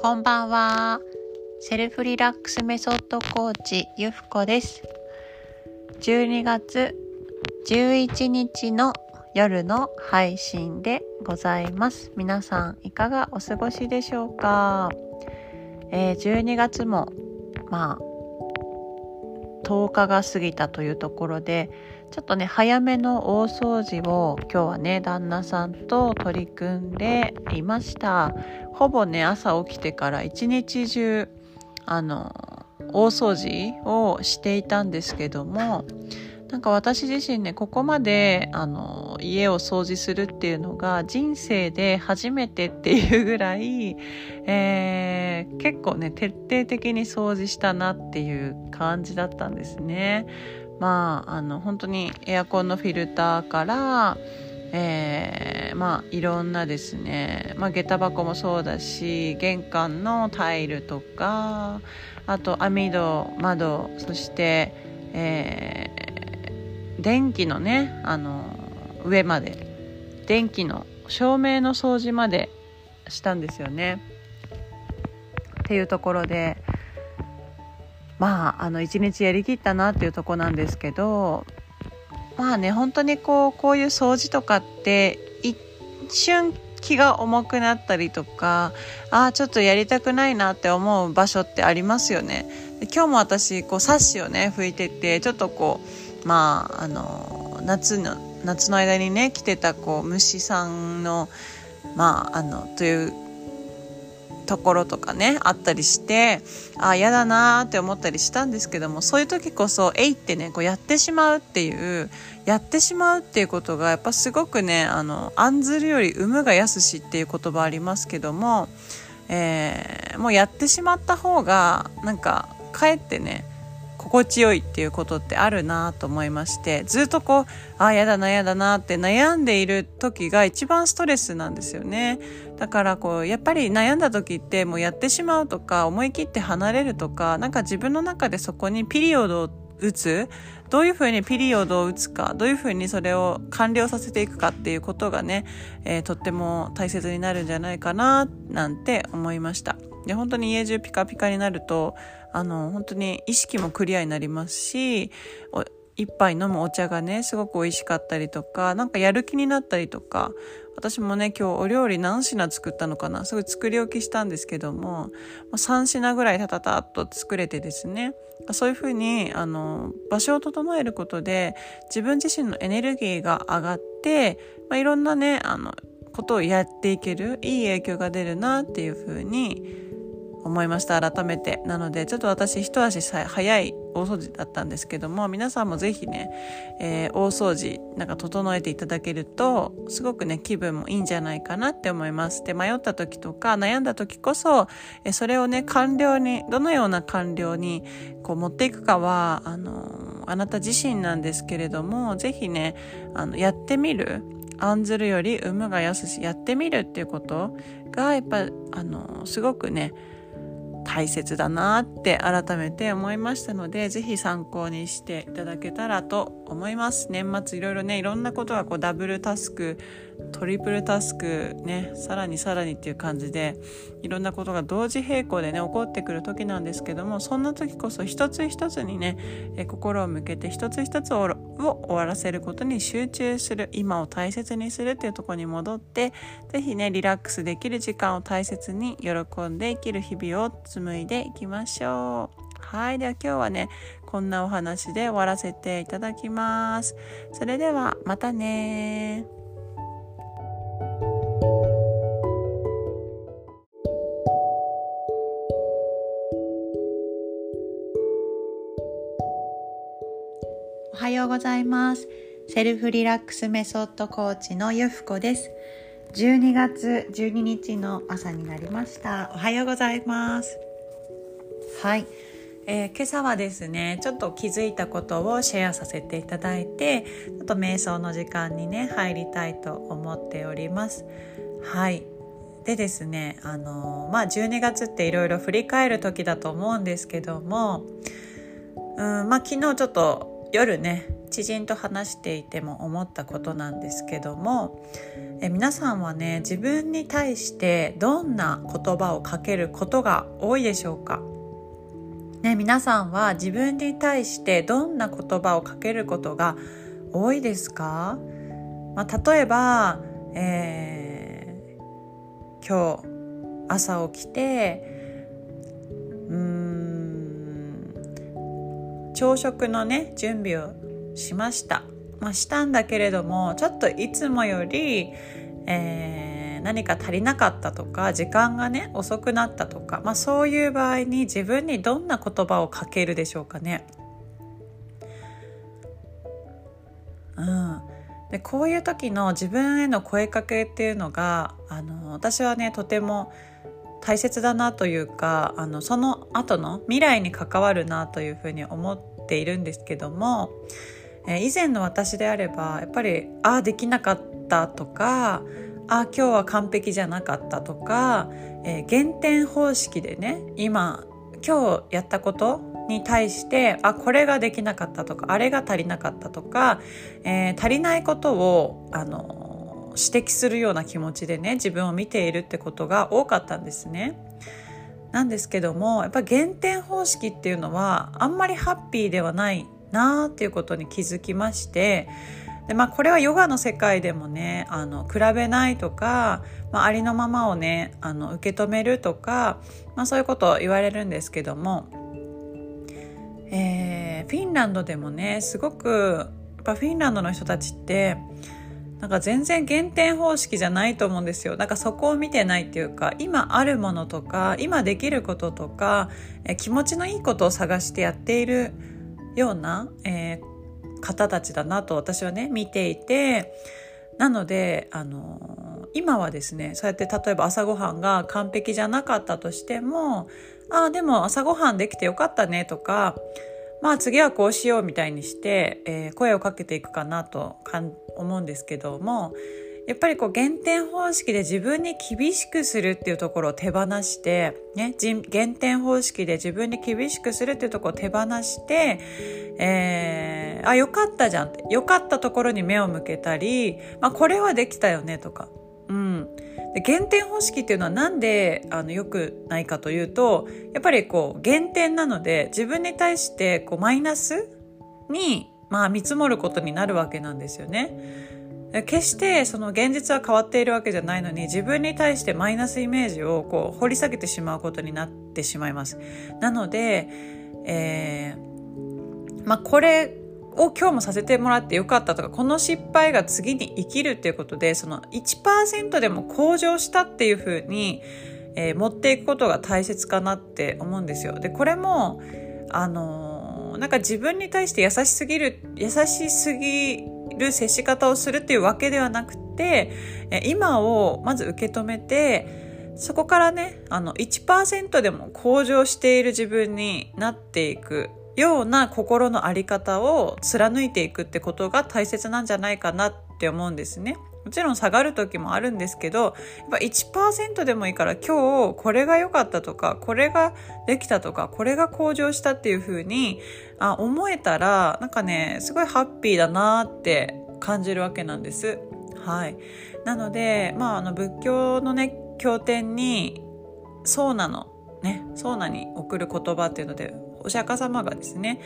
こんばんは。セルフリラックスメソッドコーチゆふこです。12月11日の夜の配信でございます。皆さんいかがお過ごしでしょうか、えー、12月もまあ10日が過ぎたというところでちょっとね早めの大掃除を今日はね旦那さんと取り組んでいました。ほぼね朝起きてから一日中あの大掃除をしていたんですけどもなんか私自身ねここまであの家を掃除するっていうのが人生で初めてっていうぐらい、えー、結構ね徹底的に掃除したなっていう感じだったんですね。まああの本当にエアコンのフィルターからえー、まあいろんなですね、まあ、下駄箱もそうだし玄関のタイルとかあと網戸窓そして、えー、電気のねあの上まで電気の照明の掃除までしたんですよね。っていうところでまああの一日やりきったなっていうとこなんですけどまあね本当にこうこういう掃除とかって一瞬気が重くなったりとかああちょっとやりたくないなって思う場所ってありますよね。今日も私こうサッシをね拭いててちょっとこうまああの夏の夏の間にね来てたこう虫さんのまああのというところとかねあったりしてあ嫌だなって思ったりしたんですけどもそういう時こそ「えい!」ってねこうやってしまうっていうやってしまうっていうことがやっぱすごくねあの案ずるより産むが安しっていう言葉ありますけども、えー、もうやってしまった方がなんかかえってね心地よいっていうことってあるなと思いましてずっとこうああやだなやだなって悩んでいる時が一番ストレスなんですよね。だからこうやっぱり悩んだ時ってもうやってしまうとか思い切って離れるとかなんか自分の中でそこにピリオドを打つ？どういうふうにピリオドを打つか？どういうふうにそれを完了させていくかっていうことがね、えー、とっても大切になるんじゃないかななんて思いました。で本当に家中ピカピカになるとあの本当に意識もクリアになりますし一杯飲むお茶がねすごく美味しかったりとか何かやる気になったりとか私もね今日お料理何品作ったのかなすごい作り置きしたんですけども3品ぐらいタタタッと作れてですねそういうふうにあの場所を整えることで自分自身のエネルギーが上がって、まあ、いろんなねあのことをやっていけるいい影響が出るなっていうふうに思いました改めて。なのでちょっと私一足早い大掃除だったんですけども皆さんもぜひね、えー、大掃除なんか整えていただけるとすごくね気分もいいんじゃないかなって思います。で迷った時とか悩んだ時こそ、え、それをね完了にどのような完了にこう持っていくかはあのあなた自身なんですけれどもぜひねあのやってみる案ずるより産むが安しやってみるっていうことがやっぱあのすごくね大切だなって改めて思いましたのでぜひ参考にしていただけたらと思います。年末いろいろねいろんなことがこうダブルタスクトリプルタスクねさらにさらにっていう感じでいろんなことが同時並行でね起こってくる時なんですけどもそんな時こそ一つ一つにねえ心を向けて一つ一つを終わらせることに集中する今を大切にするっていうとこに戻って是非ねリラックスできる時間を大切に喜んで生きる日々を紡いでいきましょう。はい。では今日はね、こんなお話で終わらせていただきます。それではまたねはようございます。セルフリラックスメソッドコーチのゆふこです。12月12日の朝になりました。おはようございます。はい。えー、今朝はですねちょっと気づいたことをシェアさせていただいてちょっと瞑想の時間にね入りたいと思っておりますはいでですねあのまあ12月っていろいろ振り返る時だと思うんですけどもうんまあ昨日ちょっと夜ね知人と話していても思ったことなんですけどもえ皆さんはね自分に対してどんな言葉をかけることが多いでしょうか？ね、皆さんは自分に対してどんな言葉をかけることが多いですか、まあ、例えば、えー、今日朝起きて朝食のね準備をしました、まあ、したんだけれどもちょっといつもより、えー、何か足りなかったとか時間がね遅くなったとか、まあ、そういう場合に自分にどんな言葉をかけるでしょうかね。うん、でこういう時の自分への声かけっていうのがあの私はねとても大切だなというかあのその後の未来に関わるなというふうに思っているんですけどもえ以前の私であればやっぱりああできなかったとかあ今日は完璧じゃなかったとか、えー、減点方式でね今今日やったことに対してあこれができなかったとかあれが足りなかったとか、えー、足りないことをあの指摘するような気持ちでね自分を見ているってことが多かったんですね。なんですけどもやっぱ減点方式っていうのはあんまりハッピーではないなっていうことに気づきましてで、まあ、これはヨガの世界でもねあの比べないとか、まあ、ありのままをねあの受け止めるとか、まあ、そういうことを言われるんですけども、えー、フィンランドでもねすごくやっぱフィンランドの人たちってなんか全然減点方式じゃないと思うんですよ。なんかそこを見てないっていうか、今あるものとか、今できることとか、え気持ちのいいことを探してやっているような、えー、方たちだなと私はね見ていてなのであの今はですねそうやって例えば朝ごはんが完璧じゃなかったとしてもああでも朝ごはんできてよかったねとかまあ次はこうしようみたいにして、えー、声をかけていくかなとかん思うんですけどもやっぱりこう減点方式で自分に厳しくするっていうところを手放して、ね、減点方式で自分に厳しくするっていうところを手放して、えー、あ、よかったじゃんって。よかったところに目を向けたり、まあ、これはできたよねとか。で減点方式っていうのはなんであの良くないかというと、やっぱりこう減点なので自分に対してこうマイナスにまあ見積もることになるわけなんですよね。決してその現実は変わっているわけじゃないのに自分に対してマイナスイメージをこう掘り下げてしまうことになってしまいます。なので、えー、まあこれを今日もさせてもらってよかったとかこの失敗が次に生きるっていうことでその1%でも向上したっていうふうに、えー、持っていくことが大切かなって思うんですよ。でこれもあのー、なんか自分に対して優しすぎる優しすぎる接し方をするっていうわけではなくて今をまず受け止めてそこからねあの1%でも向上している自分になっていくような心の在り方を貫いていくってことが大切なんじゃないかなって思うんですね。もちろん下がる時もあるんですけどやっぱ1%でもいいから今日これが良かったとかこれができたとかこれが向上したっていう風にあ思えたらなんかねすごいハッピーだなって感じるわけなんです。はい、なので、まあ、あの仏教のね経典に「そうなの」ね「そうな」に送る言葉っていうのでお釈迦様がですね、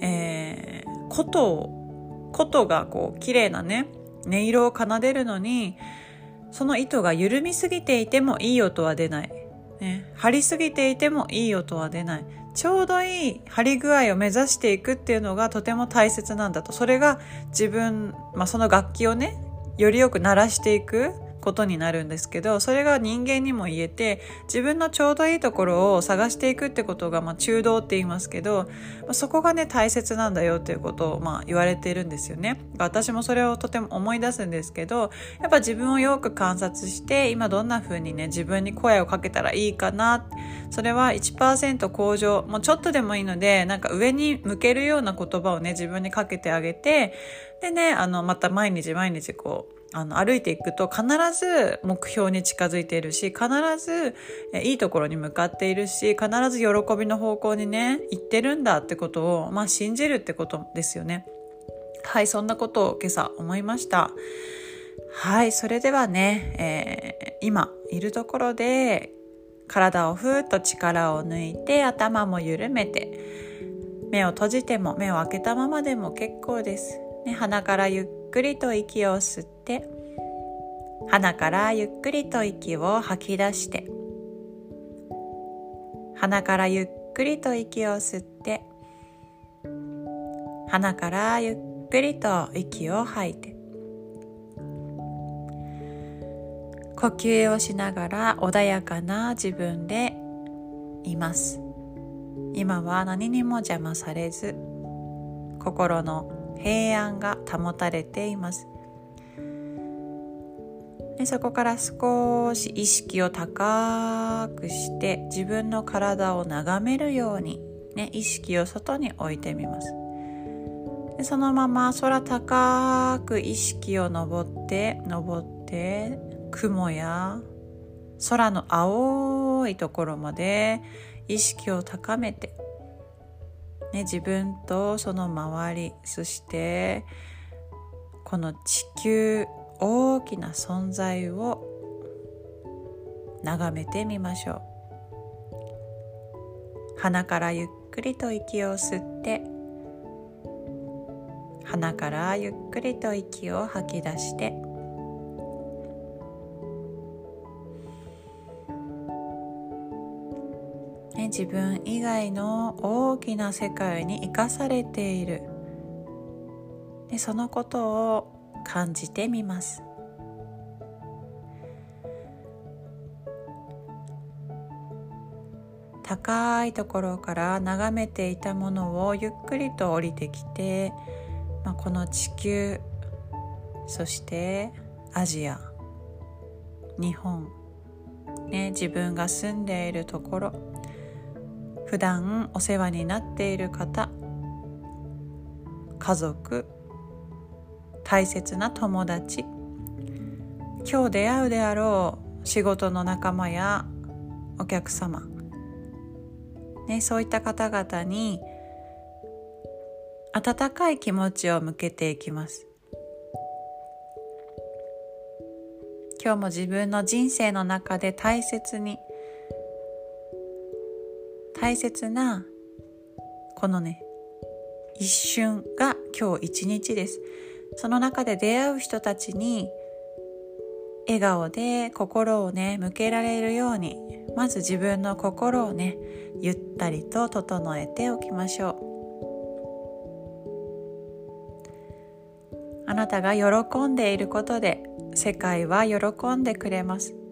えー、琴を琴がこう綺麗なね音色を奏でるのにその糸が緩みすぎていてもいい音は出ない、ね、張りすぎていてもいい音は出ない。ちょうどいい張り具合を目指していくっていうのがとても大切なんだと。それが自分、まあ、その楽器をねよりよく鳴らしていく。ことになるんですけどそれが人間にも言えて自分のちょうどいいところを探していくってことが、まあ、中道って言いますけど、まあ、そこがね大切なんだよっていうことを、まあ、言われているんですよね。私もそれをとても思い出すんですけどやっぱ自分をよく観察して今どんな風にね自分に声をかけたらいいかなそれは1%向上もうちょっとでもいいのでなんか上に向けるような言葉をね自分にかけてあげてでねあのまた毎日毎日こうあの歩いていくと必ず目標に近づいているし必ずいいところに向かっているし必ず喜びの方向にね行ってるんだってことを、まあ、信じるってことですよね。はいそんなことを今朝思いましたはいそれではね、えー、今いるところで体をふーっと力を抜いて頭も緩めて目を閉じても目を開けたままでも結構です、ね、鼻からゆっくりと息を吸って鼻からゆっくりと息を吐き出して鼻からゆっくりと息を吸って鼻からゆっくりと息を吐いて呼吸をしながら穏やかな自分でいます。今は何にも邪魔されず心の平安が保たれています。でそこから少し意識を高くして自分の体を眺めるように、ね、意識を外に置いてみます。でそのまま空高く意識を登って登って雲や空の青いところまで意識を高めて、ね、自分とその周りそしてこの地球大きな存在を眺めてみましょう。鼻からゆっくりと息を吸って鼻からゆっくりと息を吐き出して自分以外の大きな世界に生かされている。でそのことを感じてみます。高いところから眺めていたものをゆっくりと降りてきて、まあ、この地球そしてアジア日本、ね、自分が住んでいるところ。普段お世話になっている方家族大切な友達今日出会うであろう仕事の仲間やお客様、ね、そういった方々に温かい気持ちを向けていきます。今日も自分の人生の中で大切に大切なこのね一瞬が今日一日です。その中で出会う人たちに笑顔で心をね向けられるようにまず自分の心をねゆったりと整えておきましょう。あなたが喜んでいることで世界は喜んでくれます。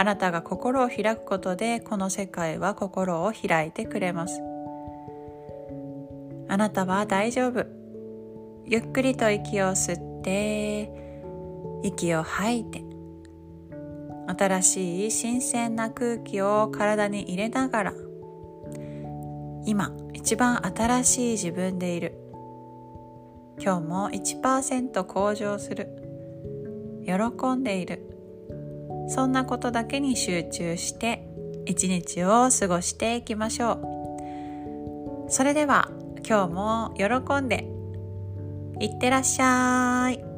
あなたが心を開くことでこの世界は心を開いてくれます。あなたは大丈夫。ゆっくりと息を吸って息を吐いて新しい新鮮な空気を体に入れながら今一番新しい自分でいる。今日も1%向上する。喜んでいる。そんなことだけに集中して一日を過ごしていきましょう。それでは今日も喜んでいってらっしゃい。